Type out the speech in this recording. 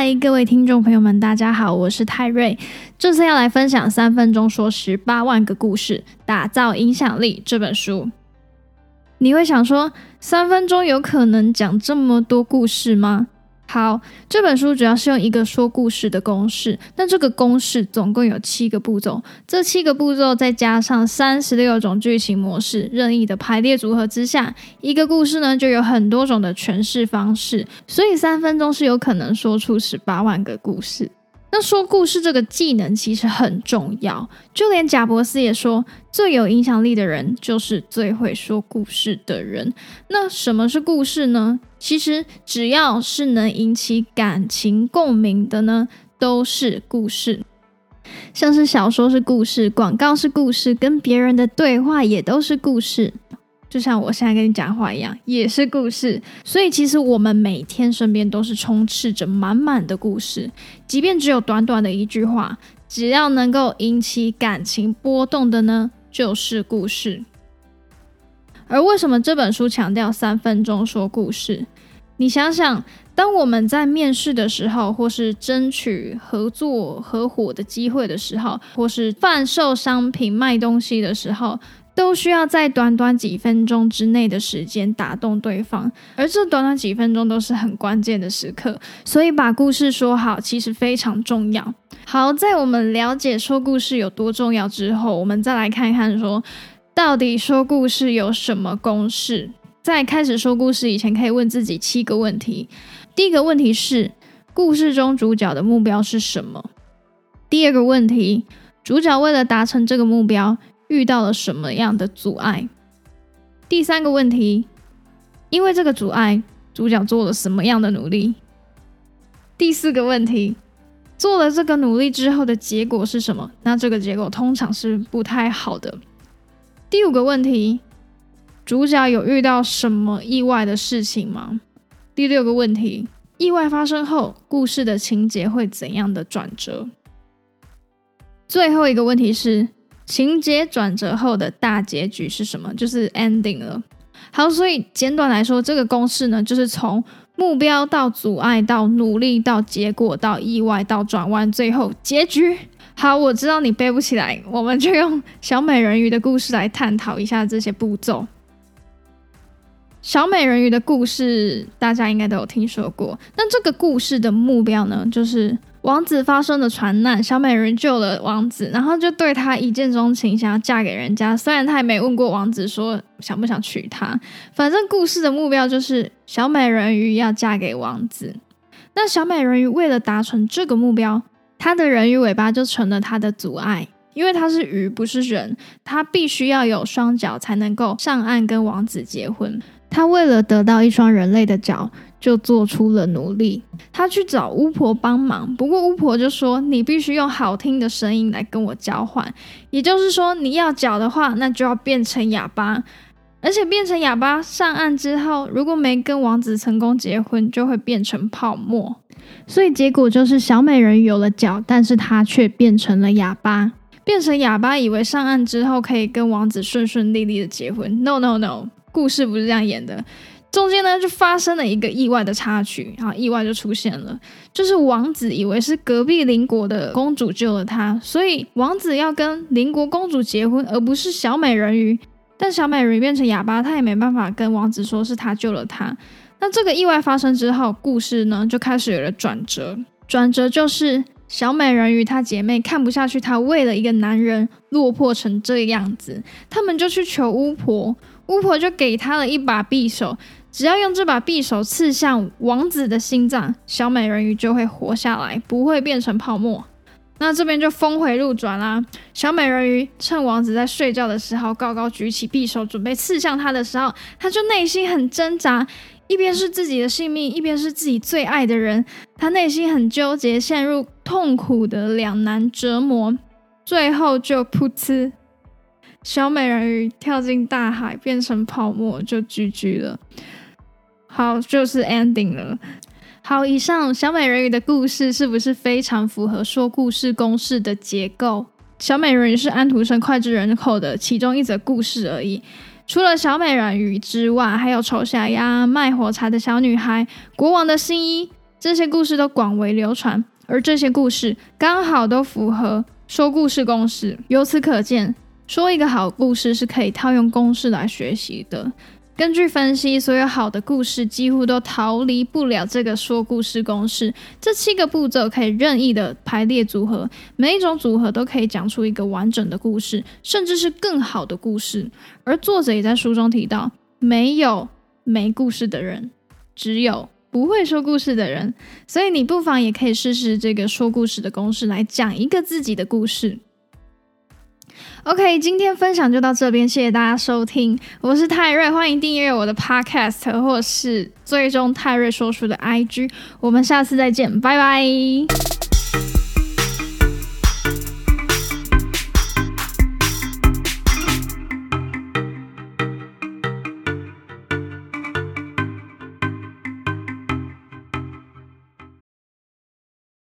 嗨，各位听众朋友们，大家好，我是泰瑞。这次要来分享《三分钟说十八万个故事，打造影响力》这本书。你会想说，三分钟有可能讲这么多故事吗？好，这本书主要是用一个说故事的公式，那这个公式总共有七个步骤，这七个步骤再加上三十六种剧情模式，任意的排列组合之下，一个故事呢就有很多种的诠释方式，所以三分钟是有可能说出十八万个故事。那说故事这个技能其实很重要，就连贾伯斯也说，最有影响力的人就是最会说故事的人。那什么是故事呢？其实只要是能引起感情共鸣的呢，都是故事。像是小说是故事，广告是故事，跟别人的对话也都是故事。就像我现在跟你讲话一样，也是故事。所以其实我们每天身边都是充斥着满满的故事，即便只有短短的一句话，只要能够引起感情波动的呢，就是故事。而为什么这本书强调三分钟说故事？你想想，当我们在面试的时候，或是争取合作合伙的机会的时候，或是贩售商品卖东西的时候。都需要在短短几分钟之内的时间打动对方，而这短短几分钟都是很关键的时刻，所以把故事说好其实非常重要。好，在我们了解说故事有多重要之后，我们再来看看说，到底说故事有什么公式？在开始说故事以前，可以问自己七个问题。第一个问题是，故事中主角的目标是什么？第二个问题，主角为了达成这个目标。遇到了什么样的阻碍？第三个问题，因为这个阻碍，主角做了什么样的努力？第四个问题，做了这个努力之后的结果是什么？那这个结果通常是不太好的。第五个问题，主角有遇到什么意外的事情吗？第六个问题，意外发生后，故事的情节会怎样的转折？最后一个问题是。情节转折后的大结局是什么？就是 ending 了。好，所以简短来说，这个公式呢，就是从目标到阻碍，到努力，到结果，到意外，到转弯，最后结局。好，我知道你背不起来，我们就用小美人鱼的故事来探讨一下这些步骤。小美人鱼的故事，大家应该都有听说过。那这个故事的目标呢，就是王子发生的船难，小美人救了王子，然后就对他一见钟情，想要嫁给人家。虽然他也没问过王子说想不想娶她，反正故事的目标就是小美人鱼要嫁给王子。那小美人鱼为了达成这个目标，她的人鱼尾巴就成了她的阻碍。因为她是鱼，不是人，她必须要有双脚才能够上岸跟王子结婚。她为了得到一双人类的脚，就做出了努力。他去找巫婆帮忙，不过巫婆就说：“你必须用好听的声音来跟我交换，也就是说，你要脚的话，那就要变成哑巴。而且变成哑巴上岸之后，如果没跟王子成功结婚，就会变成泡沫。所以结果就是小美人鱼有了脚，但是她却变成了哑巴。”变成哑巴，以为上岸之后可以跟王子顺顺利利的结婚。No No No，故事不是这样演的。中间呢就发生了一个意外的插曲，然后意外就出现了，就是王子以为是隔壁邻国的公主救了他，所以王子要跟邻国公主结婚，而不是小美人鱼。但小美人鱼变成哑巴，他也没办法跟王子说是他救了他。那这个意外发生之后，故事呢就开始有了转折，转折就是。小美人鱼她姐妹看不下去，她为了一个男人落魄成这样子，他们就去求巫婆，巫婆就给她了一把匕首，只要用这把匕首刺向王子的心脏，小美人鱼就会活下来，不会变成泡沫。那这边就峰回路转啦，小美人鱼趁王子在睡觉的时候，高高举起匕首准备刺向他的时候，他就内心很挣扎。一边是自己的性命，一边是自己最爱的人，他内心很纠结，陷入痛苦的两难折磨，最后就噗呲，小美人鱼跳进大海，变成泡沫，就 GG 了。好，就是 ending 了。好，以上小美人鱼的故事是不是非常符合说故事公式的结构？小美人鱼是安徒生脍炙人口的其中一则故事而已。除了小美人鱼之外，还有丑小鸭、卖火柴的小女孩、国王的新衣、这些故事都广为流传，而这些故事刚好都符合说故事公式。由此可见，说一个好故事是可以套用公式来学习的。根据分析，所有好的故事几乎都逃离不了这个说故事公式。这七个步骤可以任意的排列组合，每一种组合都可以讲出一个完整的故事，甚至是更好的故事。而作者也在书中提到，没有没故事的人，只有不会说故事的人。所以你不妨也可以试试这个说故事的公式，来讲一个自己的故事。OK，今天分享就到这边，谢谢大家收听，我是泰瑞，欢迎订阅我的 Podcast 或是追踪泰瑞说书的 IG，我们下次再见，拜拜。